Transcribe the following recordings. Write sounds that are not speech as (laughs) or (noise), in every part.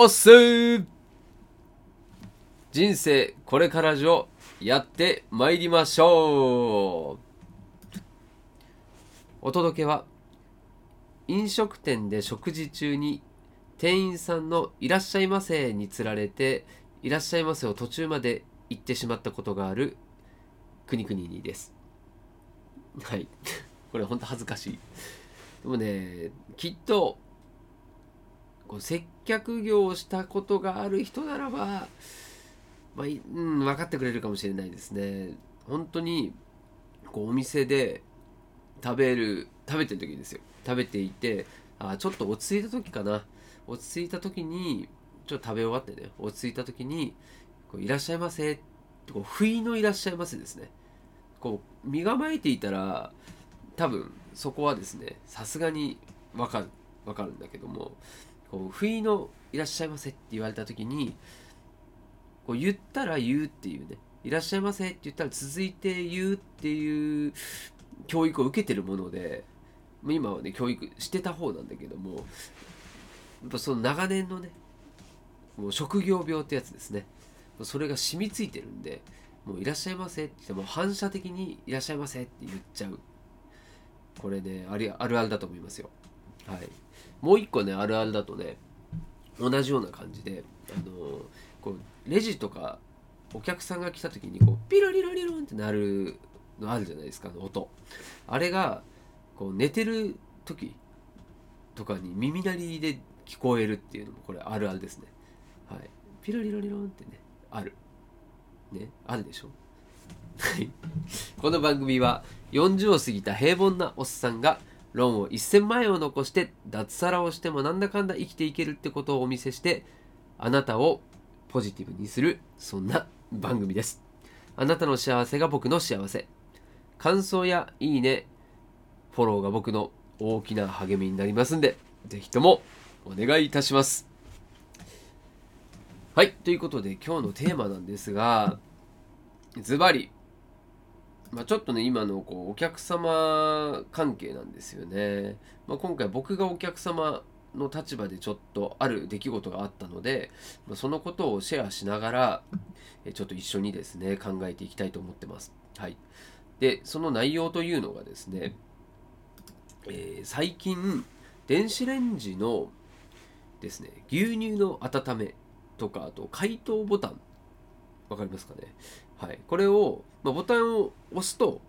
おっすー。人生これから上やってまいりましょう。お届けは飲食店で食事中に店員さんの「いらっしゃいませ」につられて「いらっしゃいませ」を途中まで言ってしまったことがあるくにくににです。はい。(laughs) これほんと恥ずかしい。(laughs) でもねきっとこう接客業をしたことがある人ならば、まあうん、分かってくれるかもしれないですね。本当にこうお店で食べる食べてる時ですよ。食べていてあちょっと落ち着いた時かな。落ち着いた時にちょっと食べ終わってね。落ち着いた時にこういらっしゃいませ。ってこう不意のいらっしゃいませですね。こう身構えていたら多分そこはですねさすがに分かる分かるんだけども。こう不意の「いらっしゃいませ」って言われた時にこう言ったら言うっていうね「いらっしゃいませ」って言ったら続いて言うっていう教育を受けてるもので今はね教育してた方なんだけどもやっぱその長年のねもう職業病ってやつですね。それが染みついてるんでもういらっしゃいませって言っても反射的にいらっしゃいませって言っちゃう。これねあるあるだと思いますよ。はい。もう一個ねあるあるだとね同じような感じであのこうレジとかお客さんが来た時にこうピロリロリロンってなるのあるじゃないですか音。あれがこう寝てる時とかに耳鳴りで聞こえるっていうのもこれあるあるですね。はい。ピロリロリロンってねある。ねあるでしょ？この番組は40を過ぎた平凡なおっさんがローンを1000万円を残して脱サラをしてもなんだかんだ生きていけるってことをお見せしてあなたをポジティブにするそんな番組です。あなたの幸せが僕の幸せ。感想やいいねフォローが僕の大きな励みになりますんでぜひともお願いいたします。はいということで今日のテーマなんですがズバリまあ、ちょっとね今のこうお客様関係なんですよね、まあ、今回僕がお客様の立場でちょっとある出来事があったので、まあ、そのことをシェアしながらちょっと一緒にですね考えていきたいと思ってます。はい、でその内容というのがですね、えー、最近電子レンジのですね牛乳の温めとかあと解凍ボタンわかりますかね？はい、これを、まあ、ボタンを押すと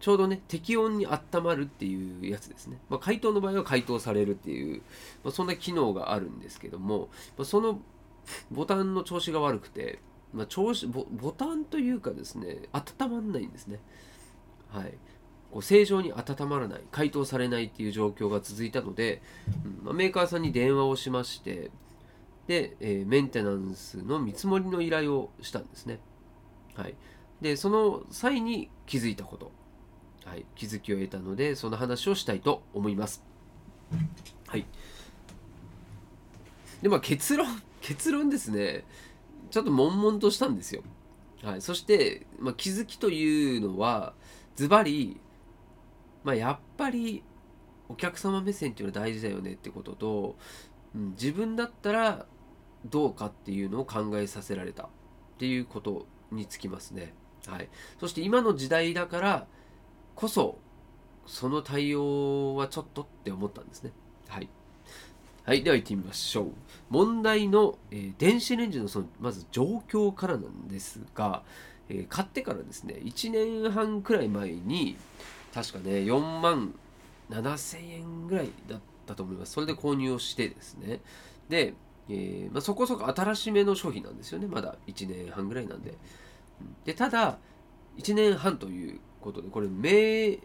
ちょうどね適温に温まるっていうやつですね、まあ、解凍の場合は解凍されるっていう、まあ、そんな機能があるんですけども、まあ、そのボタンの調子が悪くて、まあ、調子ボボタンというかですね温まらないんですね。はい。こう正常に温まらない解凍されないっていう状況が続いたので、うんまあ、メーカーさんに電話をしましてで、えー、メンテナンスの見積もりの依頼をしたんですね。はい、でその際に気づいたこと、はい、気づきを得たのでその話をしたいと思います。はい、でまあ結論 (laughs) 結論ですねちょっと悶々としたんですよ。はい、そして、まあ、気づきというのはズバリ、まあ、やっぱりお客様目線っていうのは大事だよねってことと、うん、自分だったらどうかっていうのを考えさせられたっていうことにつきますね。はい、そして今の時代だからこそその対応はちょっとって思ったんですね。はい。はい、では行ってみましょう。問題の、えー、電子レンジのそのまず状況からなんですが、えー、買ってからですね、1年半くらい前に確かね、4万7000円ぐらいだったと思います。それで購入をしてですね。で、えー、まあ、そこそこ新しめの商品なんですよね。まだ1年半ぐらいなんで。でただ1年半ということでこれメ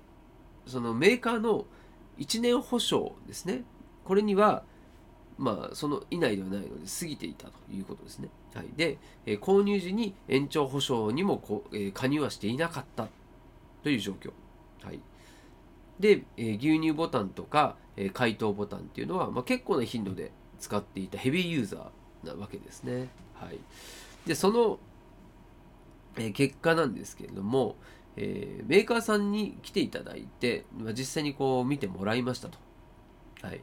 そのメーカーの1年保証ですね。これにはまあその以内ではないので過ぎていたということですね、はい、で、えー、購入時に延長保証にもこ、えー、加入はしていなかったという状況、はい、で、えー、牛乳ボタンとか、え解凍ボタンっていうのは、まあ、結構な頻度で使っていたヘビーユーザーなわけですね。はい、でその、え、結果なんですけれども、えー、メーカーさんに来ていただいて、まあ、実際にこう見てもらいましたと。はい、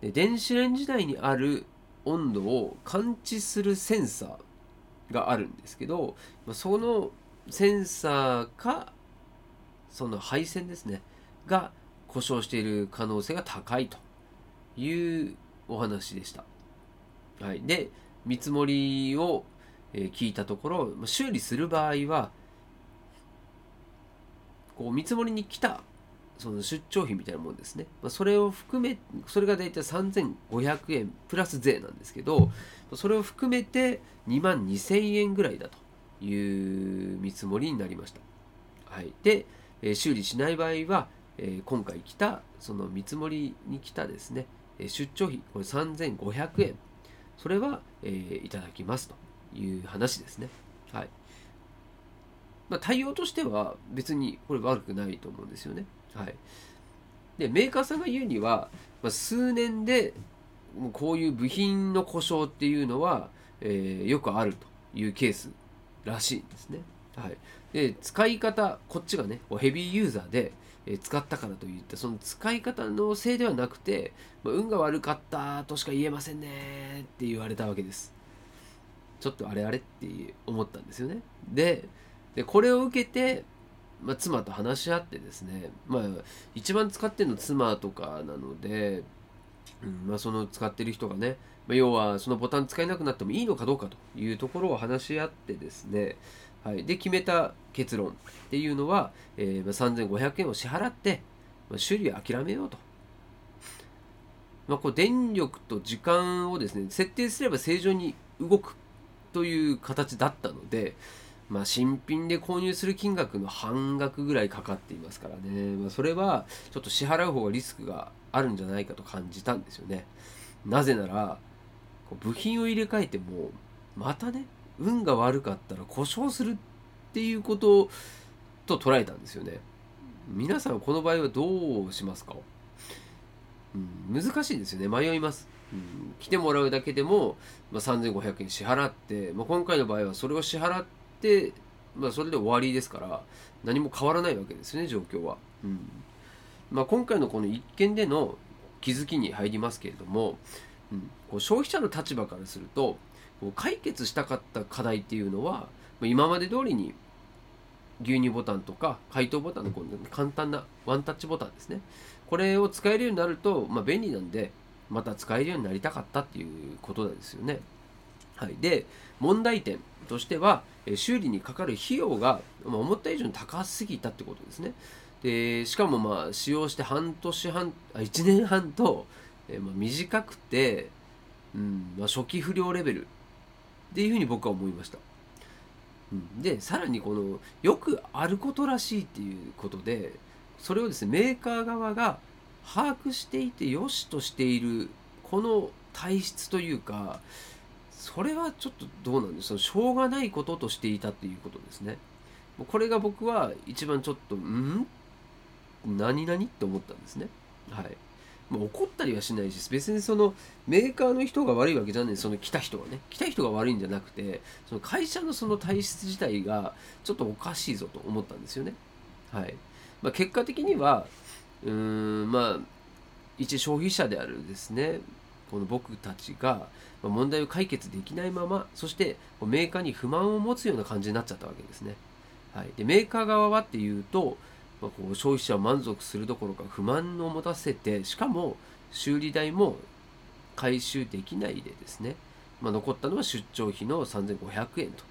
で電子レンジ内にある温度を感知するセンサーがあるんですけどまあそのセンサーかその配線ですねが故障している可能性が高いというお話でした。はい、で見積もりを聞いたところ修理する場合はこう見積もりに来たその出張費みたいなもんですね、ま、それを含めそれが大体3500円プラス税なんですけどそれを含めて2万2000円ぐらいだという見積もりになりました、はい、で、え修理しない場合は、え、今回来たその見積もりに来たですね出張費これ3500円。それは、えー、いただきます。という話ですね。はい。まあ、対応としては別にこれ悪くないと思うんですよね。はい、でメーカーさんが言うには、まあ、数年でこういう部品の故障っていうのは、えー、よくあるというケースらしいんですね。はい、で使い方こっちがねヘビーユーザーで、え、使ったからといったその使い方のせいではなくて、まあ、運が悪かったとしか言えませんねって言われたわけです。ちょっとあれあれって思ったんですよね。ででこれを受けてまあ、妻と話し合ってですね、まあ、一番使ってるの妻とかなので、うんまあ、その使ってる人がね、まあ、要はそのボタン使えなくなってもいいのかどうかというところを話し合ってですね、はい、で決めた結論っていうのは、えー、ま、3500円を支払って、まあ、修理を諦めようと。まあ、こう電力と時間をですね設定すれば正常に動くという形だったので、まあ、新品で購入する金額の半額ぐらいかかっていますからね、まあ、それはちょっと支払う方がリスクがあるんじゃないかと感じたんですよね。なぜなら、部品を入れ替えても、またね、運が悪かったら故障するっていうことと捉えたんですよね。皆さんこの場合はどうしますか、うん、難しいですよね。迷います。うん、来てもらうだけでも、まあ、3500円支払って、まあ、今回の場合はそれを支払って、まあ、それで終わりですから何も変わらないわけですね状況は。うんまあ、今回のこの一件での気づきに入りますけれども、うん、こう消費者の立場からするとこう解決したかった課題っていうのは今まで通りに牛乳ボタンとか回答ボタンのこう簡単なワンタッチボタンですねこれを使えるようになると、まあ、便利なんでまた使えるようになりたかったっていうことですよね。はい、で問題点としては修理にかかる費用が思った以上に高すぎたってことですね。でしかもまあ使用して半年半あ1年半と、えまあ、短くて、うんまあ、初期不良レベルっていうふうに僕は思いました。うん、でさらにこのよくあることらしいっていうことでそれをですねメーカー側が把握していて良しとしているこの体質というかそれはちょっとどうなんです？かしょうがないこととしていたっていうことですね。これが僕は一番ちょっとん？何々？って思ったんですね。はい。もう怒ったりはしないし別にそのメーカーの人が悪いわけじゃない。その来た人がね。来た人が悪いんじゃなくてその会社のその体質自体がちょっとおかしいぞと思ったんですよね。はい、まあ、結果的にはうーんまあ一消費者であるですね。この僕たちが問題を解決できないままそしてメーカーに不満を持つような感じになっちゃったわけですね。はい、でメーカー側はっていうと、まあ、こう消費者を満足するどころか不満を持たせてしかも修理代も回収できないでですね、まあ、残ったのは出張費の3500円と、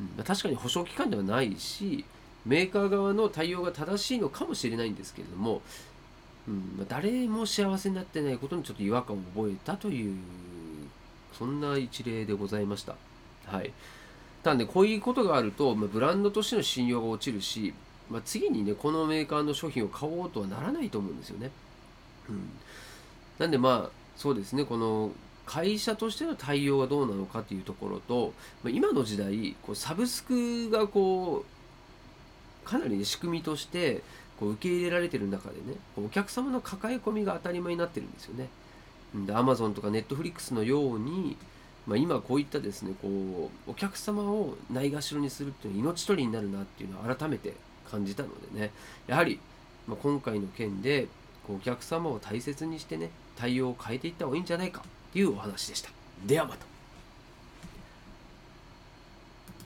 うんまあ、確かに保証期間ではないしメーカー側の対応が正しいのかもしれないんですけれどもうんまあ、誰も幸せになってないことにちょっと違和感を覚えたというそんな一例でございました。はい。ただね、こういうことがあると、まあ、ブランドとしての信用が落ちるし、まあ、次にね、このメーカーの商品を買おうとはならないと思うんですよね。うん。なんでまあ、そうですね、この会社としての対応はどうなのかというところと、まあ、今の時代、こうサブスクがこう、かなりね、仕組みとして、こう受け入れられてる中でねお客様の抱え込みが当たり前になってるんですよね。で Amazon とか Netflix のように、まあ、今こういったですねこうお客様をないがしろにするっていうのは命取りになるなっていうのを改めて感じたのでねやはり、まあ、今回の件でお客様を大切にしてね対応を変えていった方がいいんじゃないかというお話でした。ではまた